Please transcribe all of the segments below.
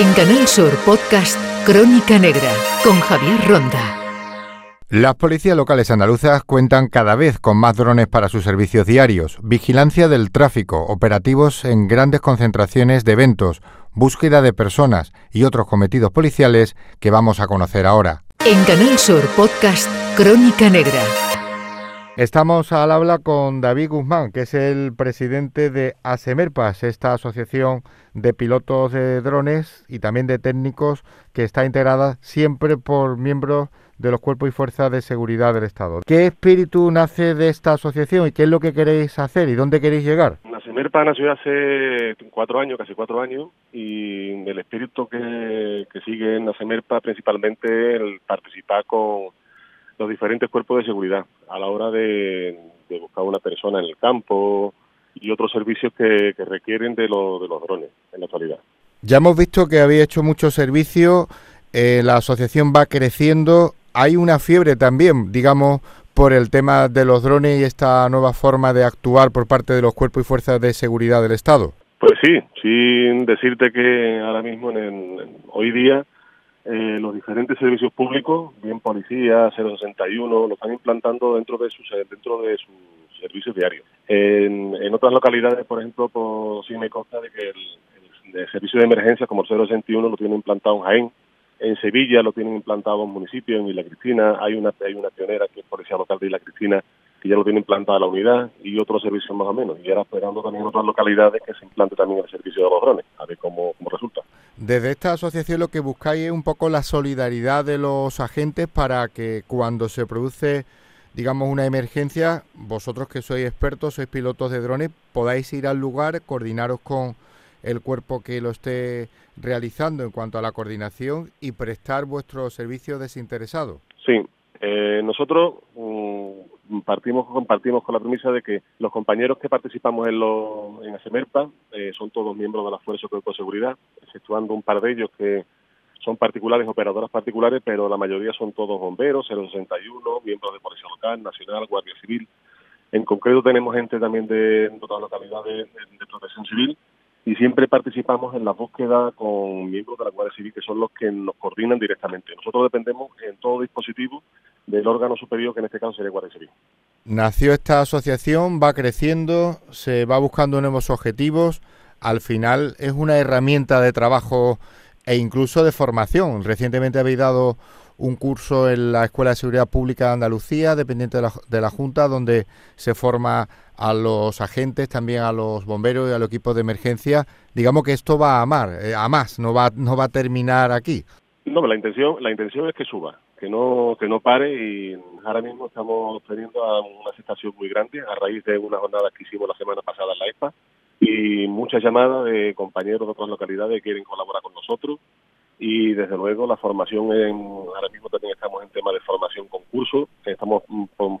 En Canal Sur Podcast Crónica Negra con Javier Ronda. Las policías locales andaluzas cuentan cada vez con más drones para sus servicios diarios, vigilancia del tráfico, operativos en grandes concentraciones de eventos, búsqueda de personas y otros cometidos policiales que vamos a conocer ahora. En Canal Sur Podcast Crónica Negra. Estamos al habla con David Guzmán, que es el presidente de ASEMERPAS, esta asociación de pilotos de drones y también de técnicos que está integrada siempre por miembros de los cuerpos y fuerzas de seguridad del Estado. ¿Qué espíritu nace de esta asociación y qué es lo que queréis hacer y dónde queréis llegar? ASEMERPA nació hace cuatro años, casi cuatro años, y el espíritu que, que sigue en ASEMERPA principalmente el participar con los diferentes cuerpos de seguridad a la hora de, buscar una persona en el campo y otros servicios que, requieren de, de los drones en la actualidad. Ya hemos visto que habéis hecho mucho servicio, eh, la asociación va creciendo, hay una fiebre también, digamos, por el tema de los drones y esta nueva forma de actuar por parte de los cuerpos y fuerzas de seguridad del Estado. Pues sí, sin decirte que ahora mismo, en hoy día, eh, los diferentes servicios públicos, bien policía, 061, lo están implantando dentro de sus dentro de sus servicios diarios. En, en otras localidades, por ejemplo, por, sí me consta de que el, servicio de emergencia como el 061 lo tiene implantado en Jaén, en Sevilla lo tienen implantado en municipio, en Isla Cristina, hay una hay una pionera que es policía local de Isla Cristina que ya lo tiene implantada la unidad y otros servicios más o menos. Y ahora esperando también en otras localidades que se implante también el servicio de los drones, a ver cómo, cómo resulta. Desde esta asociación lo que buscáis es un poco la solidaridad de los agentes para que cuando se produce, digamos, una emergencia, vosotros que sois expertos, sois pilotos de drones, podáis ir al lugar, coordinaros con el cuerpo que lo esté realizando en cuanto a la coordinación y prestar vuestro servicio desinteresado. Sí, eh, nosotros mm, partimos, compartimos con la premisa de que los compañeros que participamos en, lo, en ASEMERPA eh, son todos miembros de la Fuerza de Seguridad, exceptuando un par de ellos que son particulares, operadoras particulares, pero la mayoría son todos bomberos, 061, miembros de Policía Local, Nacional, Guardia Civil. En concreto tenemos gente también de, de otras localidades de protección civil y siempre participamos en la búsqueda con miembros de la Guardia Civil que son los que nos coordinan directamente. Nosotros dependemos en todo dispositivo del órgano superior que en este caso sería Guardia Civil. Nació esta asociación, va creciendo, se va buscando nuevos objetivos, al final es una herramienta de trabajo e incluso de formación. Recientemente habéis dado un curso en la Escuela de Seguridad Pública de Andalucía, dependiente de la, de la Junta, donde se forma a los agentes, también a los bomberos y a los equipos de emergencia. Digamos que esto va a amar, eh, a más, no va, no va a terminar aquí. No, la intención, la intención es que suba, que no, que no pare y ahora mismo estamos teniendo una aceptación muy grande a raíz de una jornada que hicimos la semana pasada en la ESPA y muchas llamadas de compañeros de otras localidades que quieren colaborar con nosotros y desde luego la formación en, ahora mismo también estamos en tema de formación concurso, estamos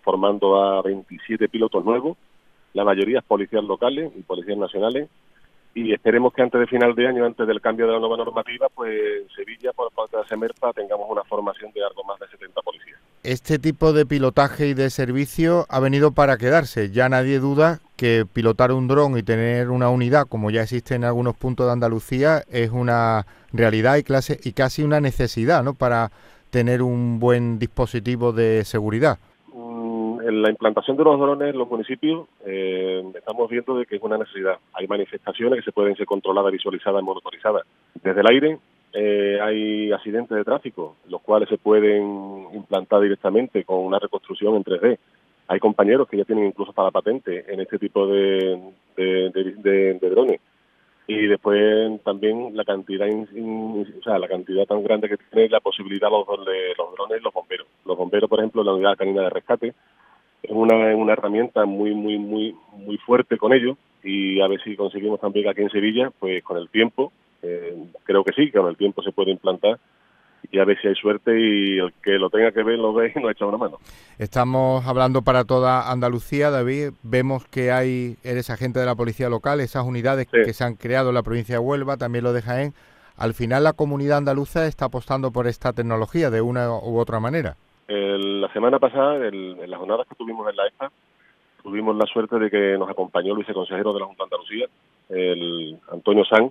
formando a 27 pilotos nuevos la mayoría es policías locales y policías nacionales, y esperemos que antes de final de año, antes del cambio de la nueva normativa, pues en Sevilla, por parte de SEMERPA, tengamos una formación de algo más de 70 policías. Este tipo de pilotaje y de servicio ha venido para quedarse. Ya nadie duda que pilotar un dron y tener una unidad, como ya existe en algunos puntos de Andalucía, es una realidad y, clase, y casi una necesidad ¿no? para tener un buen dispositivo de seguridad en la implantación de los drones en los municipios eh, estamos viendo de que es una necesidad. Hay manifestaciones que se pueden ser controladas, visualizadas, monitorizadas desde el aire. Eh, hay accidentes de tráfico, los cuales se pueden implantar directamente con una reconstrucción en 3D. Hay compañeros que ya tienen incluso para patente en este tipo de, drones y después también la cantidad o sea, la cantidad tan grande que tiene la posibilidad los, de los drones los bomberos los bomberos por ejemplo la unidad canina de rescate es una, una herramienta muy, muy, muy, muy fuerte con ello y a ver si conseguimos también aquí en Sevilla, pues con el tiempo, eh, creo que sí, que con el tiempo se puede implantar y a ver si hay suerte y el que lo tenga que ver lo ve y nos echa una mano. Estamos hablando para toda Andalucía, David. Vemos que hay, eres agente de la policía local, esas unidades que se han creado en la provincia de Huelva, también lo de Jaén. Al final la comunidad andaluza está apostando por esta tecnología de una u otra manera la semana pasada, en las jornadas que tuvimos en la ESPA, tuvimos la suerte de que nos acompañó el viceconsejero de la Junta de Andalucía, el Antonio San,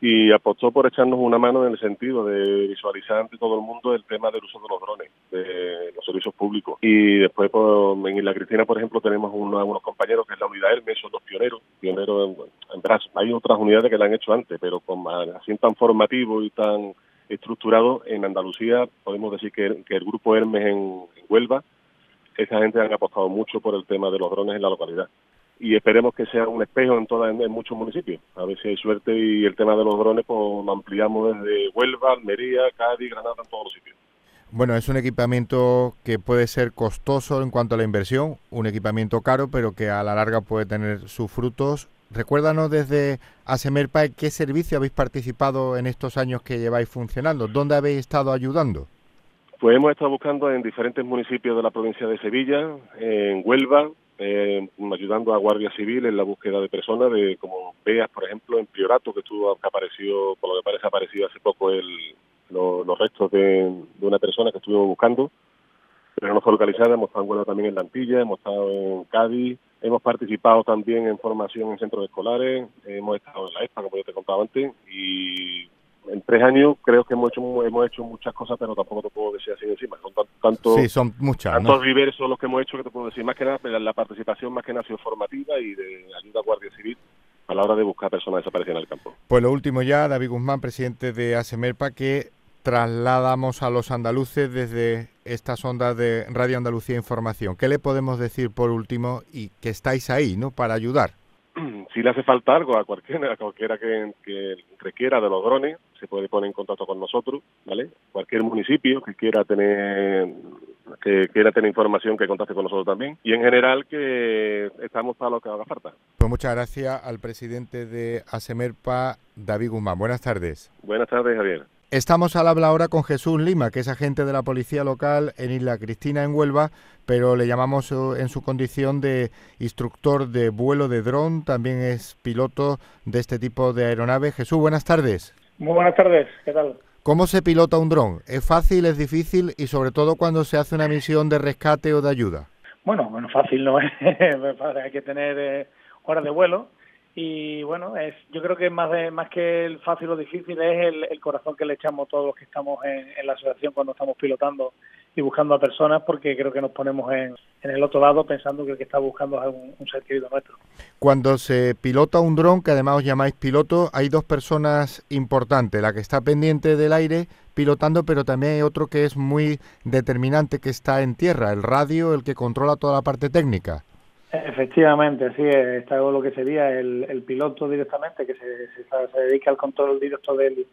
y apostó por echarnos una mano en el sentido de visualizar ante todo el mundo el tema del uso de los drones, de los servicios públicos. Y después pues, en Isla Cristina, por ejemplo, tenemos unos, compañeros que es la unidad Hermes, son los pioneros, pioneros en, en Hay otras unidades que la han hecho antes, pero con así tan formativo y tan estructurado, en Andalucía podemos decir que, el grupo Hermes en, en Huelva, esa gente han apostado mucho por el tema de los drones en la localidad y esperemos que sea un espejo en, toda, en, muchos municipios. A ver si hay suerte y el tema de los drones pues lo ampliamos desde Huelva, Almería, Cádiz, Granada, en todos los sitios. Bueno, es un equipamiento que puede ser costoso en cuanto a la inversión, un equipamiento caro, pero que a la larga puede tener sus frutos. Recuérdanos desde ASEMERPA qué servicio habéis participado en estos años que lleváis funcionando, dónde habéis estado ayudando. Pues hemos estado buscando en diferentes municipios de la provincia de Sevilla, en Huelva, eh, ayudando a Guardia Civil en la búsqueda de personas, de como veas, por ejemplo, en Priorato, que estuvo que apareció, por lo que parece, aparecido hace poco el, los restos de, una persona que estuvimos buscando, pero no fue localizada. Hemos estado en también en Lantilla, hemos estado en Cádiz, hemos participado también en formación en centros escolares, hemos estado en la ESPA, como yo te contaba antes, y en tres años creo que hemos hecho hemos hecho muchas cosas, pero tampoco te puedo decir así encima. Son tantos sí, son muchas, tantos diversos los que hemos hecho que te puedo decir. Más que nada, la participación más que nada ha sido formativa y de ayuda a Guardia Civil a la hora de buscar personas desaparecidas en el campo. Pues lo último ya, David Guzmán, presidente de ASEMERPA, que trasladamos a los andaluces desde estas ondas de Radio Andalucía Información. ¿Qué le podemos decir por último y que estáis ahí, ¿no? Para ayudar. si le hace falta algo a cualquiera, a cualquiera que, requiera de los drones, se puede poner en contacto con nosotros, ¿vale? Cualquier municipio que quiera tener que quiera tener información que contacte con nosotros también y en general que estamos para lo que haga falta. Pues muchas gracias al presidente de ASEMERPA, David Guzmán. Buenas tardes. Buenas tardes, Javier. Estamos al habla ahora con Jesús Lima, que es agente de la Policía Local en Isla Cristina, en Huelva, pero le llamamos eh, en su condición de instructor de vuelo de dron, también es piloto de este tipo de aeronave. Jesús, buenas tardes. Muy buenas tardes, ¿qué tal? ¿Cómo se pilota un dron? ¿Es fácil, es difícil y sobre todo cuando se hace una misión de rescate o de ayuda? Bueno, bueno, fácil no es, hay que tener eh, horas de vuelo y bueno es yo creo que más de más que el fácil o difícil es el, corazón que le echamos todos los que estamos en, la asociación cuando estamos pilotando y buscando a personas porque creo que nos ponemos en, el otro lado pensando que el que está buscando es un, ser querido nuestro. Cuando se pilota un dron que además os llamáis piloto hay dos personas importantes la que está pendiente del aire pilotando pero también hay otro que es muy determinante que está en tierra el radio el que controla toda la parte técnica Efectivamente, sí, está lo que sería el, piloto directamente, que se, se, dedica al control directo del,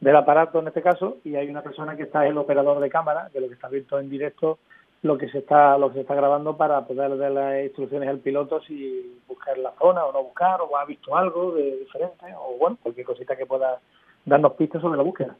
del aparato en este caso, y hay una persona que está el operador de cámara, que lo que está visto en directo lo que se está lo que se está grabando para poder dar las instrucciones al piloto si buscar la zona o no buscar o ha visto algo de diferente o bueno cualquier cosita que pueda darnos pistas sobre la búsqueda.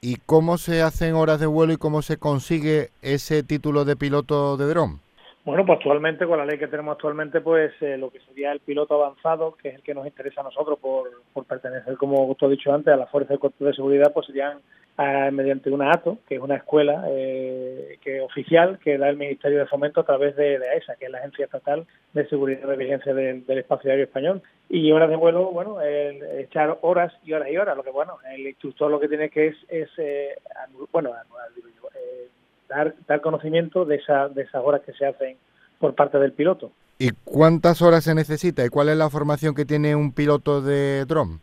¿Y cómo se hacen horas de vuelo y cómo se consigue ese título de piloto de dron? Bueno, pues actualmente, con la ley que tenemos actualmente, pues eh, lo que sería el piloto avanzado, que es el que nos interesa a nosotros por, por pertenecer, como usted ha dicho antes, a la Fuerza de Cuerpo de Seguridad, pues serían ah, mediante una ATO, que es una escuela eh, que oficial que da el Ministerio de Fomento a través de, de AESA, que es la Agencia Estatal de Seguridad y Vigilancia del, Espacio Aéreo Español. Y horas de vuelo, bueno, el, echar horas y horas y horas, lo que bueno, el instructor lo que tiene que es, es eh, bueno, dar, dar conocimiento de, esa, de esas horas que se hacen por parte del piloto. ¿Y cuántas horas se necesita? ¿Y cuál es la formación que tiene un piloto de dron?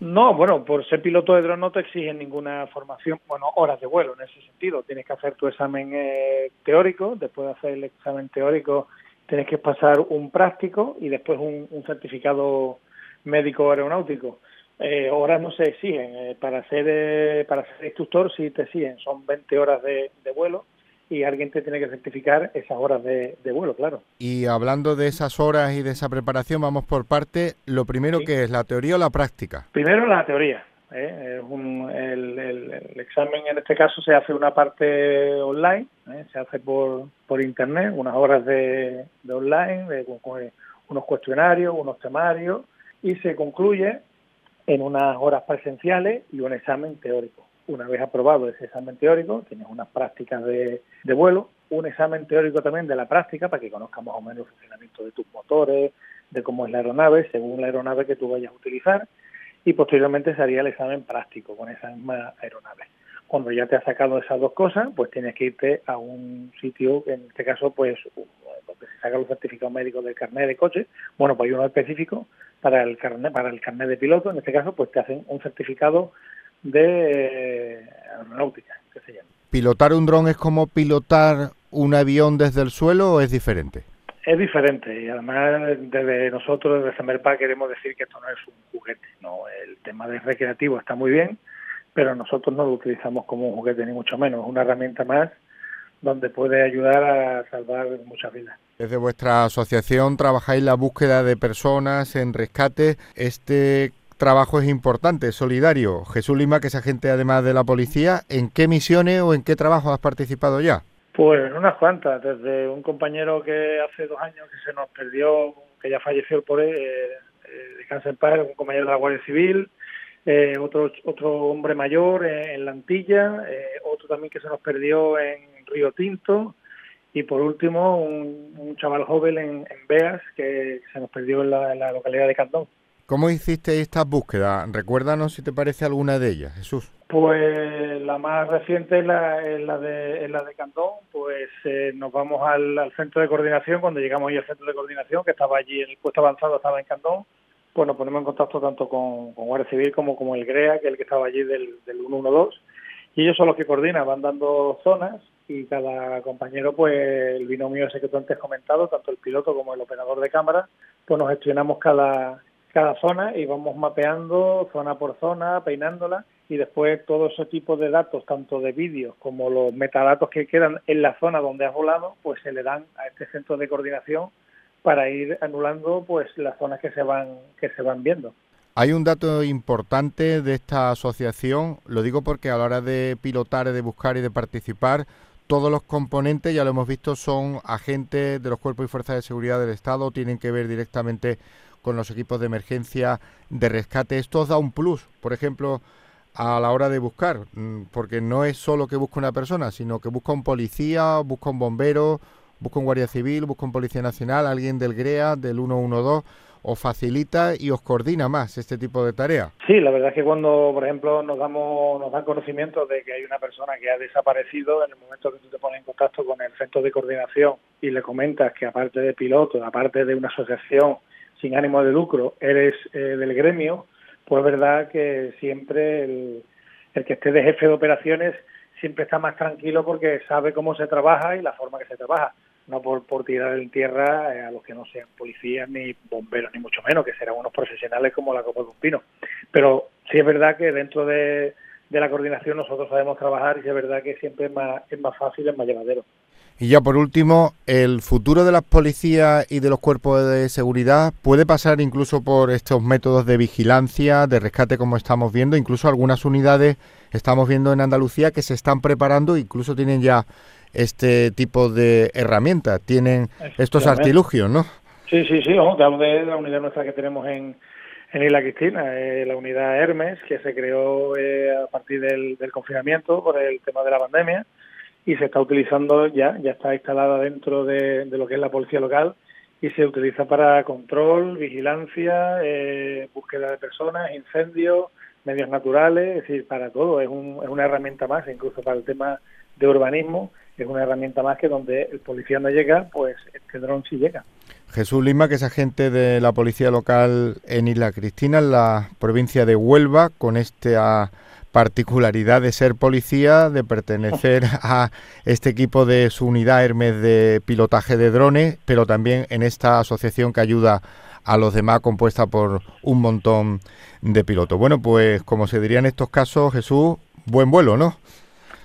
No, bueno, por ser piloto de dron no te exigen ninguna formación, bueno, horas de vuelo en ese sentido. Tienes que hacer tu examen eh, teórico, después de hacer el examen teórico tienes que pasar un práctico y después un, certificado médico aeronáutico. Eh, horas no se exigen, eh, para ser eh, para ser instructor sí te exigen, son 20 horas de, vuelo y alguien te tiene que certificar esas horas de, vuelo, claro. Y hablando de esas horas y de esa preparación, vamos por parte, lo primero que es la teoría o la práctica. Primero la teoría. el, examen en este caso se hace una parte online, se hace por, por internet, unas horas de, online, de, unos cuestionarios, unos temarios, y se concluye en unas horas presenciales y un examen teórico. Una vez aprobado ese examen teórico, tienes unas prácticas de, vuelo, un examen teórico también de la práctica para que conozcas más o menos el funcionamiento de tus motores, de cómo es la aeronave, según la aeronave que tú vayas a utilizar. y posteriormente se haría el examen práctico con esa misma aeronave. Cuando ya te has sacado esas dos cosas, pues tienes que irte a un sitio, en este caso, pues donde se sacan los certificados médicos del carnet de coche. Bueno, pues hay uno específico para el carnet, para el carnet de piloto. En este caso, pues te hacen un certificado de eh, aeronáutica, que se llama. ¿Pilotar un dron es como pilotar un avión desde el suelo o es diferente? Es diferente y además desde nosotros, desde Semerpa, queremos decir que esto no es un juguete. no El tema de recreativo está muy bien, pero nosotros no lo utilizamos como un juguete ni mucho menos, es una herramienta más donde puede ayudar a salvar muchas vidas. Desde vuestra asociación trabajáis la búsqueda de personas en rescate. Este trabajo es importante, solidario. Jesús Lima, que es agente además de la policía, ¿en qué misiones o en qué trabajo has participado ya? Pues en unas cuantas, desde un compañero que hace dos años que se nos perdió, que ya falleció por él, eh, eh, de cáncer en un compañero de la Guardia Civil, eh, otro, otro hombre mayor en, La Antilla, eh, otro también que se nos perdió en Río Tinto y por último un, chaval joven en, Beas que se nos perdió en la, localidad de Cantón. ¿Cómo hiciste esta búsqueda? Recuérdanos si te parece alguna de ellas, Jesús. Pues la más reciente es la, la, de, la de Cantón, pues eh, nos vamos al, al, centro de coordinación, cuando llegamos ahí al centro de coordinación, que estaba allí, en el puesto avanzado estaba en Cantón, pues nos ponemos en contacto tanto con, Guardia Civil como con el GREA, que es el que estaba allí del, del 112, y ellos son los que coordinan, van dando zonas y cada compañero, pues el binomio ese que tú antes comentado, tanto el piloto como el operador de cámara, pues nos gestionamos cada, cada zona y vamos mapeando zona por zona, peinándola y después todo ese tipo de datos, tanto de vídeos como los metadatos que quedan en la zona donde has volado, pues se le dan a este centro de coordinación para ir anulando pues las zonas que se van que se van viendo. Hay un dato importante de esta asociación, lo digo porque a la hora de pilotar, de buscar y de participar, todos los componentes, ya lo hemos visto, son agentes de los cuerpos y fuerzas de seguridad del Estado, tienen que ver directamente con los equipos de emergencia, de rescate. Esto da un plus, por ejemplo, a la hora de buscar, mm, porque no es solo que busca una persona, sino que busca un policía, busca un bombero, busca un guardia civil, busca un policía nacional, alguien del GREA, del 112, os facilita y os coordina más este tipo de tareas. Sí, la verdad es que cuando, por ejemplo, nos damos, nos dan conocimiento de que hay una persona que ha desaparecido, en el momento que tú te pones en contacto con el centro de coordinación y le comentas que aparte de piloto, aparte de una asociación sin ánimo de lucro, eres eh, del gremio, pues es verdad que siempre el, el que esté de jefe de operaciones siempre está más tranquilo porque sabe cómo se trabaja y la forma que se trabaja no por, por tirar en tierra eh, a los que no sean policías ni bomberos, ni mucho menos, que serán unos profesionales como la Copa de un Pino. Pero sí es verdad que dentro de, la coordinación nosotros sabemos trabajar y es verdad que siempre es más, es más fácil, es más llevadero. Y ya por último, el futuro de las policías y de los cuerpos de seguridad puede pasar incluso por estos métodos de vigilancia, de rescate como estamos viendo, incluso algunas unidades estamos viendo en Andalucía que se están preparando, incluso tienen ya este tipo de herramientas, tienen estos artilugios, ¿no? Sí, sí, sí, vamos, hablo de la unidad nuestra que tenemos en, en Isla Cristina, eh, la unidad Hermes, que se creó eh, a partir del, confinamiento por el tema de la pandemia y se está utilizando ya, ya está instalada dentro de, lo que es la policía local y se utiliza para control, vigilancia, eh, búsqueda de personas, incendios, medios naturales, es decir, para todo, es, un, es una herramienta más, incluso para el tema de urbanismo es una herramienta más que donde el policía no llega, pues este dron sí llega. Jesús Lima, que es agente de la policía local en Isla Cristina, en la provincia de Huelva, con esta particularidad de ser policía, de pertenecer a este equipo de su unidad Hermes de pilotaje de drones, pero también en esta asociación que ayuda a los demás, compuesta por un montón de pilotos. Bueno, pues como se diría en estos casos, Jesús, buen vuelo, ¿no?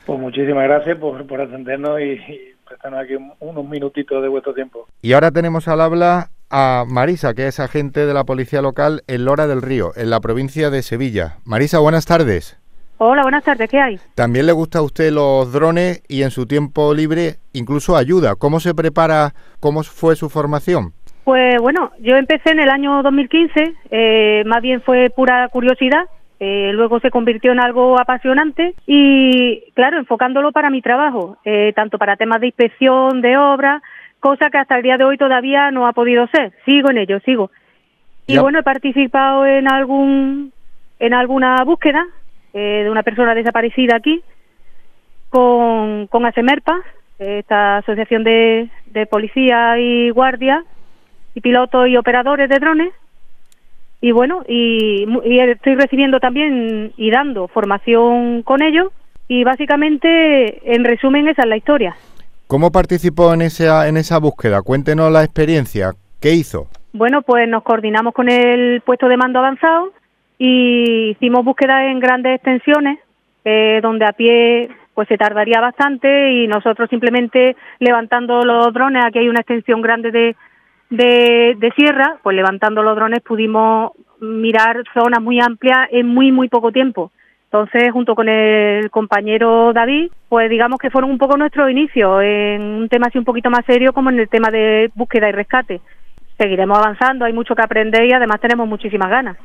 Pues muchísimas gracias por, por atendernos y, prestarnos aquí unos minutitos de vuestro tiempo. Y ahora tenemos al habla a Marisa, que es agente de la Policía Local en Lora del Río, en la provincia de Sevilla. Marisa, buenas tardes. Hola, buenas tardes, ¿qué hay? También le gusta a usted los drones y en su tiempo libre incluso ayuda. ¿Cómo se prepara? ¿Cómo fue su formación? Pues bueno, yo empecé en el año 2015, eh, más bien fue pura curiosidad eh, luego se convirtió en algo apasionante y, claro, enfocándolo para mi trabajo, eh, tanto para temas de inspección, de obra, cosa que hasta el día de hoy todavía no ha podido ser. Sigo en ello, sigo. Y bueno, he participado en algún en alguna búsqueda de una persona desaparecida aquí con, con ASEMERPA, esta asociación de, de policía y guardia y pilotos y operadores de drones. Y bueno, y, estoy recibiendo también y dando formación con ellos. Y básicamente, en resumen, esa es la historia. ¿Cómo participó en esa, en esa búsqueda? Cuéntenos la experiencia. ¿Qué hizo? Bueno, pues nos coordinamos con el puesto de mando avanzado y hicimos búsquedas en grandes extensiones, eh, donde a pie pues se tardaría bastante y nosotros simplemente levantando los drones, aquí hay una extensión grande de, de, sierra, pues levantando los drones pudimos mirar zonas muy amplias en muy, muy poco tiempo. Entonces, junto con el compañero David, pues digamos que fueron un poco nuestros inicios en un tema así un poquito más serio como en el tema de búsqueda y rescate. Seguiremos avanzando, hay mucho que aprender y además tenemos muchísimas ganas.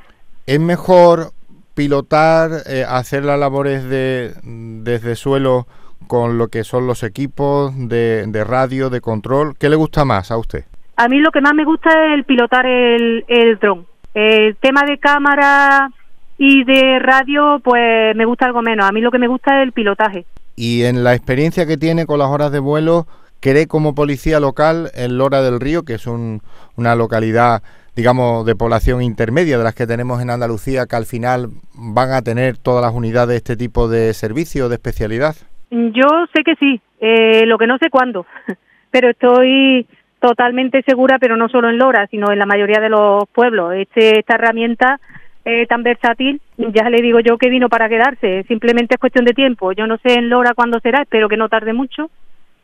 ¿Es mejor pilotar, eh, hacer las labores de, desde suelo con lo que son los equipos de, de radio, de control? ¿Qué le gusta más a usted? A mí lo que más me gusta es el pilotar el, el dron. El tema de cámara y de radio, pues me gusta algo menos. A mí lo que me gusta es el pilotaje. Y en la experiencia que tiene con las horas de vuelo, ¿cree como policía local en Lora del Río, que es una localidad, digamos, de población intermedia de las que tenemos en Andalucía, que al final van a tener todas las unidades este tipo de servicio, de especialidad? Yo sé que sí, eh, lo que no sé cuándo, pero estoy totalmente segura, pero no solo en Lora, sino en la mayoría de los pueblos. Este, esta herramienta es tan versátil, ya le digo yo que vino para quedarse, simplemente es cuestión de tiempo. Yo no sé en Lora cuándo será, espero que no tarde mucho,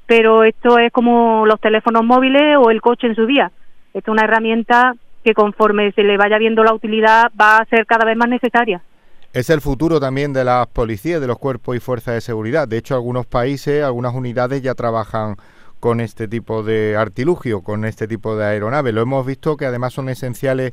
pero esto es como los teléfonos móviles o el coche en su día. Esto es una herramienta que conforme se le vaya viendo la utilidad va a ser cada vez más necesaria. Es el futuro también de las policías, de los cuerpos y fuerzas de seguridad. De hecho, algunos países, algunas unidades ya trabajan con este tipo de artilugio, con este tipo de aeronave. Lo hemos visto que además son esenciales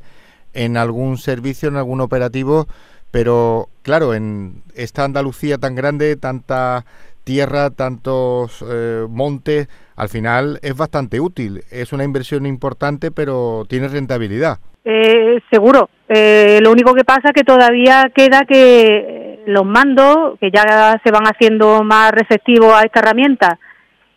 en algún servicio, en algún operativo, pero claro, en esta Andalucía tan grande, tanta tierra, tantos eh, montes, al final es bastante útil. Es una inversión importante, pero tiene rentabilidad. Eh, seguro. Eh, lo único que pasa es que todavía queda que los mandos, que ya se van haciendo más receptivos a esta herramienta,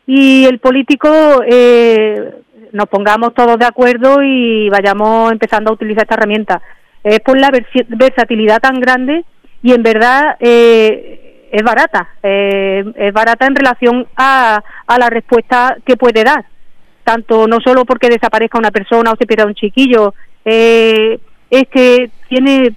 y el político eh, nos pongamos todos de acuerdo y vayamos empezando a utilizar esta herramienta. Es por la versatilidad tan grande y en verdad eh, es barata, eh, es barata en relación a, a la respuesta que puede dar, tanto no solo porque desaparezca una persona o se pierda un chiquillo, es que tiene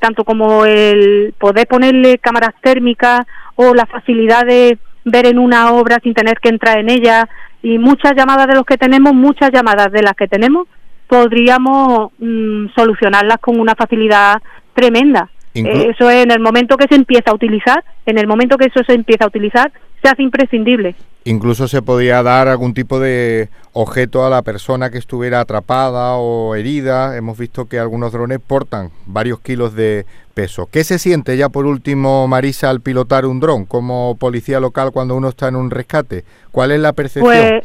tanto como el poder ponerle cámaras térmicas o la facilidad de ver en una obra sin tener que entrar en ella y muchas llamadas de los que tenemos, muchas llamadas de las que tenemos, podríamos mm, solucionarlas con una facilidad tremenda. Eso es en el momento que se empieza a utilizar, en el momento que eso se empieza a utilizar, se hace imprescindible. Incluso se podía dar algún tipo de objeto a la persona que estuviera atrapada o herida. Hemos visto que algunos drones portan varios kilos de peso. ¿Qué se siente ya por último, Marisa, al pilotar un dron como policía local cuando uno está en un rescate? ¿Cuál es la percepción? Pues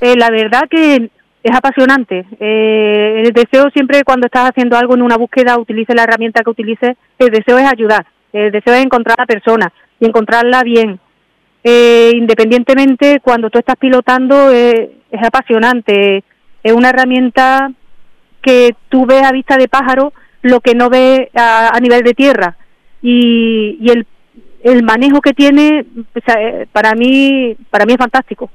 eh, la verdad que es apasionante. Eh, el deseo siempre cuando estás haciendo algo en una búsqueda, utilice la herramienta que utilice, el deseo es ayudar, el deseo es encontrar a la persona y encontrarla bien, eh, independientemente cuando tú estás pilotando eh, es apasionante, es una herramienta que tú ves a vista de pájaro lo que no ves a, nivel de tierra y, el, el manejo que tiene eh, para mí para mí es fantástico.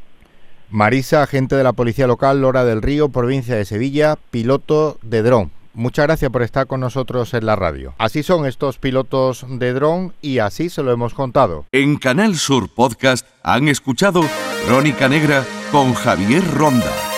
Marisa, agente de la Policía Local Lora del Río, provincia de Sevilla, piloto de dron. Muchas gracias por estar con nosotros en la radio. Así son estos pilotos de dron y así se lo hemos contado. En Canal Sur Podcast han escuchado Crónica Negra con Javier Ronda.